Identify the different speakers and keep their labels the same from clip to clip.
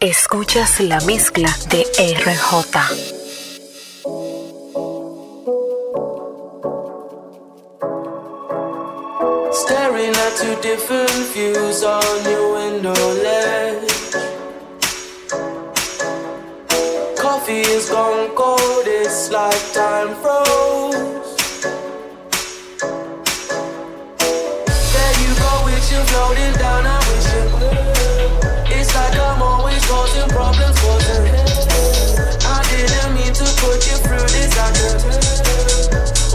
Speaker 1: Escuchas la mezcla de RJ.
Speaker 2: Staring at two different views on your window ledge. Coffee is gone cold, it's like time froze. There you go, wishing floating down, causing problems, causing. I didn't mean to put you through this, I.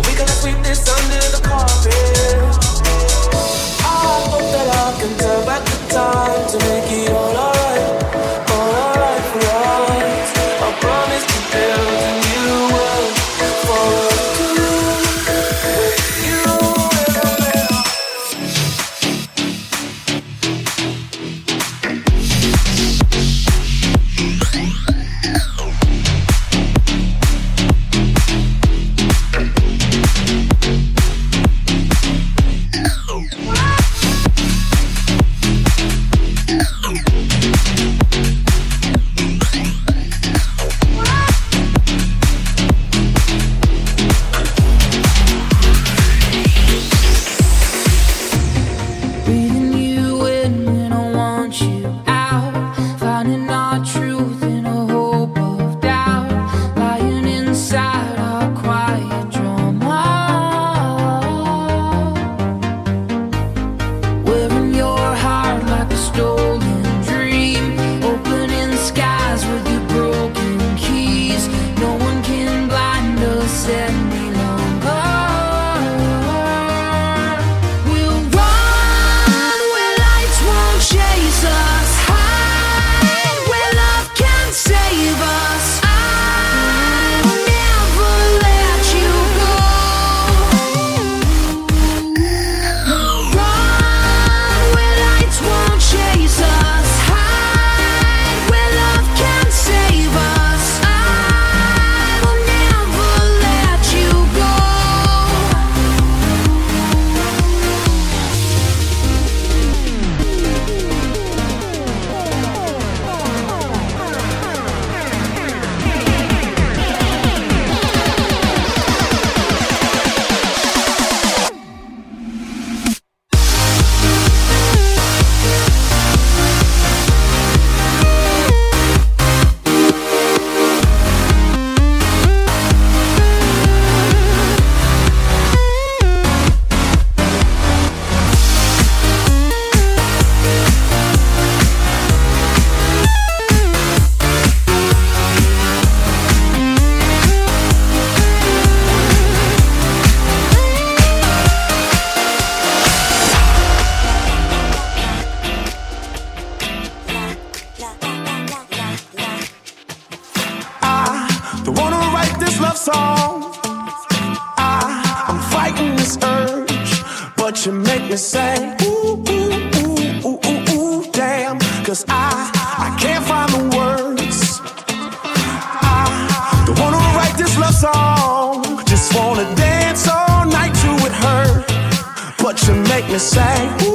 Speaker 2: We gonna sweep this under the carpet.
Speaker 3: Song. I, I'm fighting this urge, but you make me say, ooh, ooh, ooh, ooh, ooh, ooh, damn. Cause I, I can't find the words. I don't wanna write this love song. Just wanna dance all night to it hurt. But you make me say, ooh,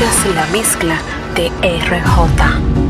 Speaker 1: Escuchas la mezcla de RJ.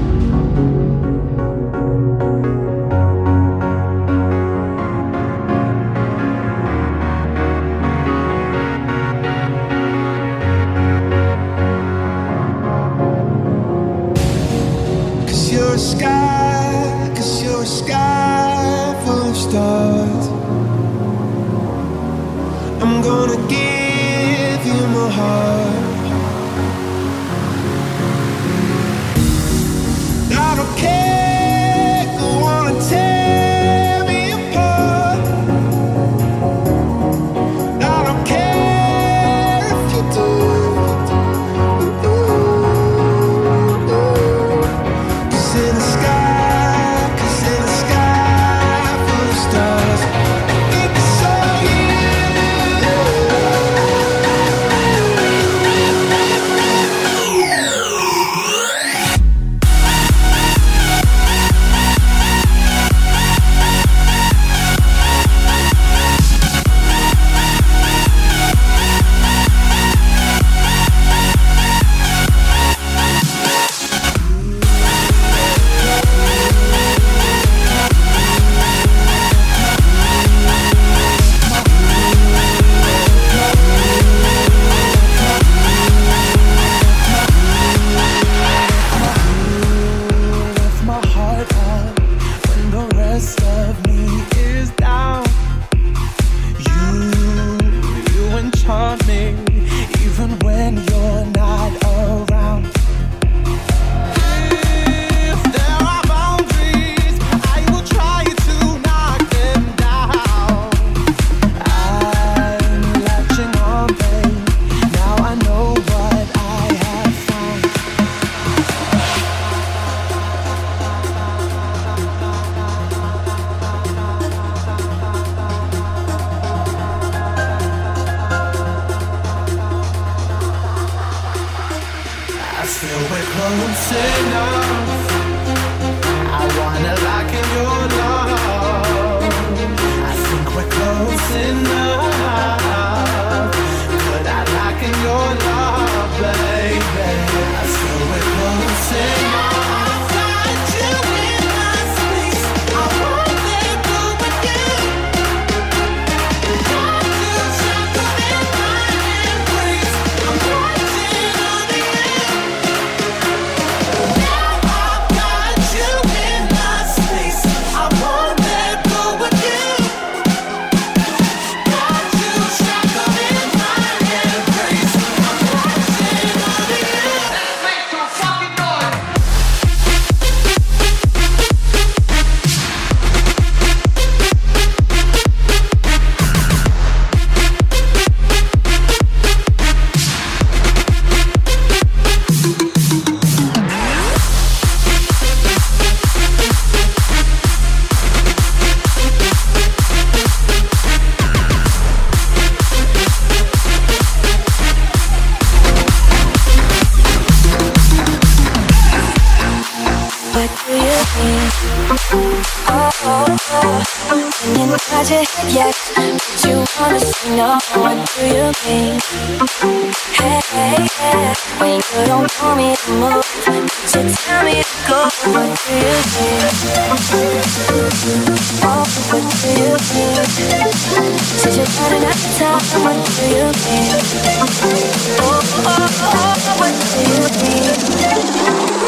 Speaker 4: Said you're running out of what do you mean? Oh, oh, oh, oh, what do you mean?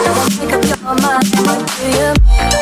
Speaker 4: Now I make up your mind, what do you mean?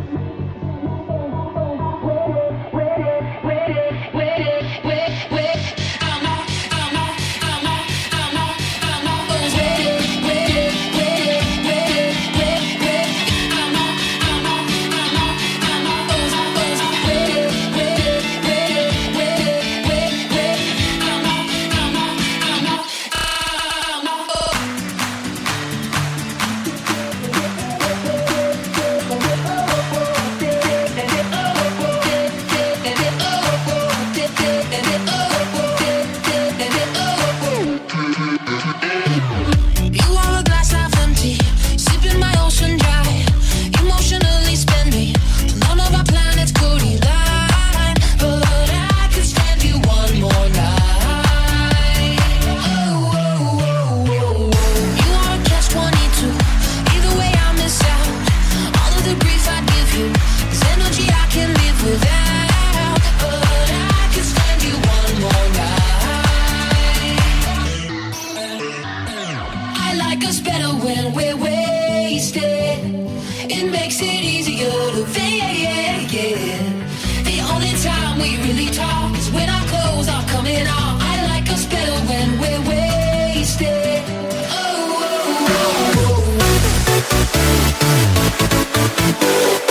Speaker 1: I like us better when we're
Speaker 5: wasted.
Speaker 1: It makes it easier to forget. The only time we really talk is when our clothes are coming off. I like us better when we're wasted.
Speaker 5: Oh. oh, oh.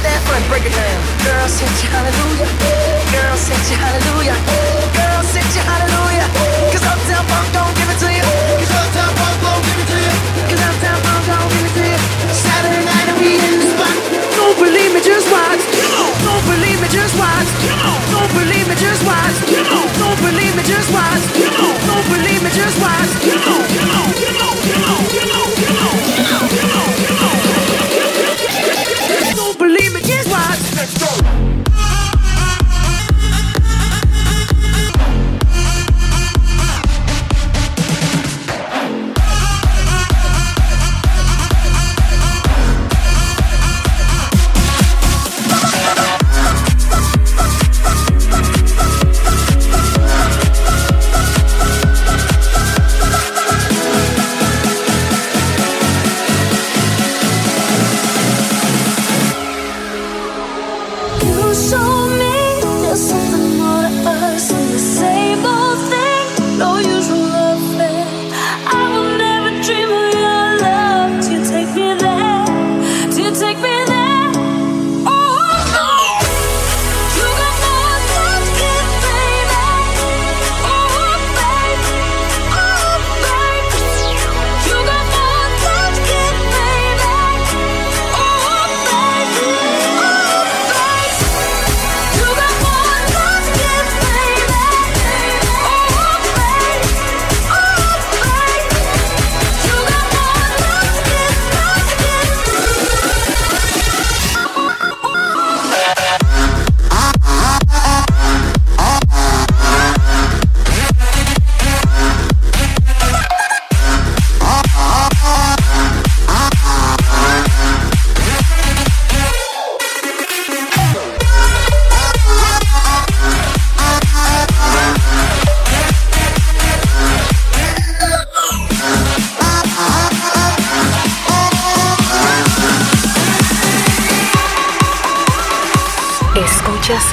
Speaker 6: That front break it down. Girl, set you hallelujah. Girl, set you hallelujah. Girl, set you hallelujah. Cause Uptown Funk don't give it to you. Cause Uptown Funk don't give it to you. Cause Uptown Funk don't give it to you. Saturday night and we in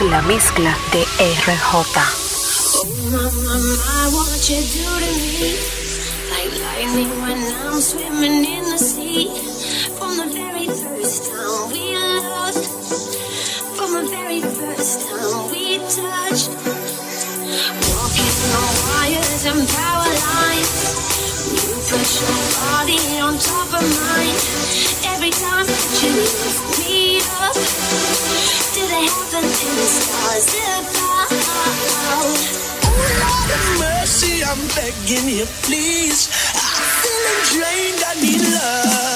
Speaker 1: la mezcla de RJ.
Speaker 4: Oh, my, what you do to me. Like lightning when I'm swimming in the sea. From the very first time we loved. From the very first time we touched. Walking on wires and power lines. You put your body on top of mine. Every time that you lift me up and the stars have
Speaker 3: mercy, I'm begging you, please. I'm feeling drained, I need love,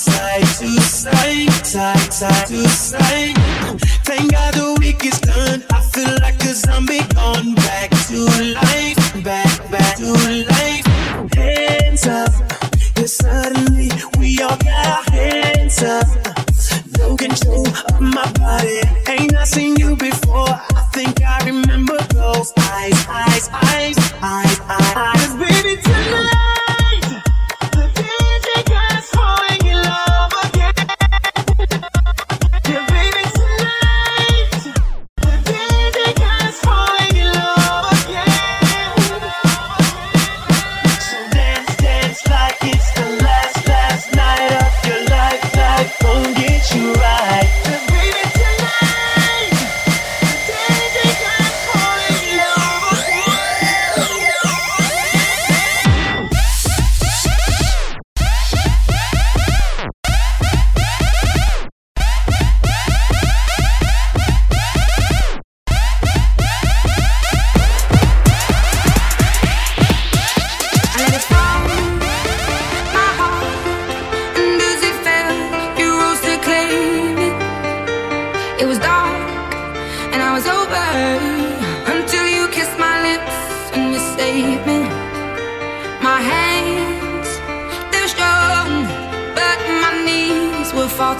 Speaker 6: side to side, side, side to side.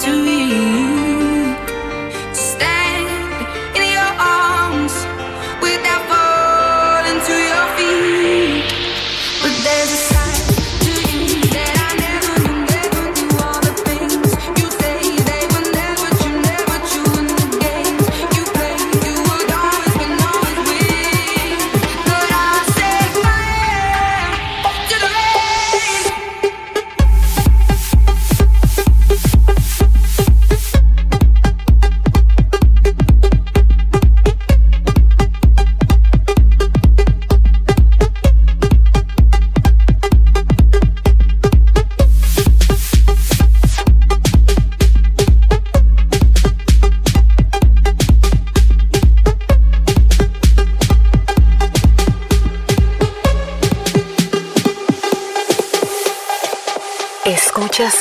Speaker 1: to be.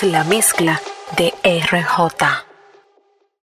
Speaker 1: la mezcla de RJ.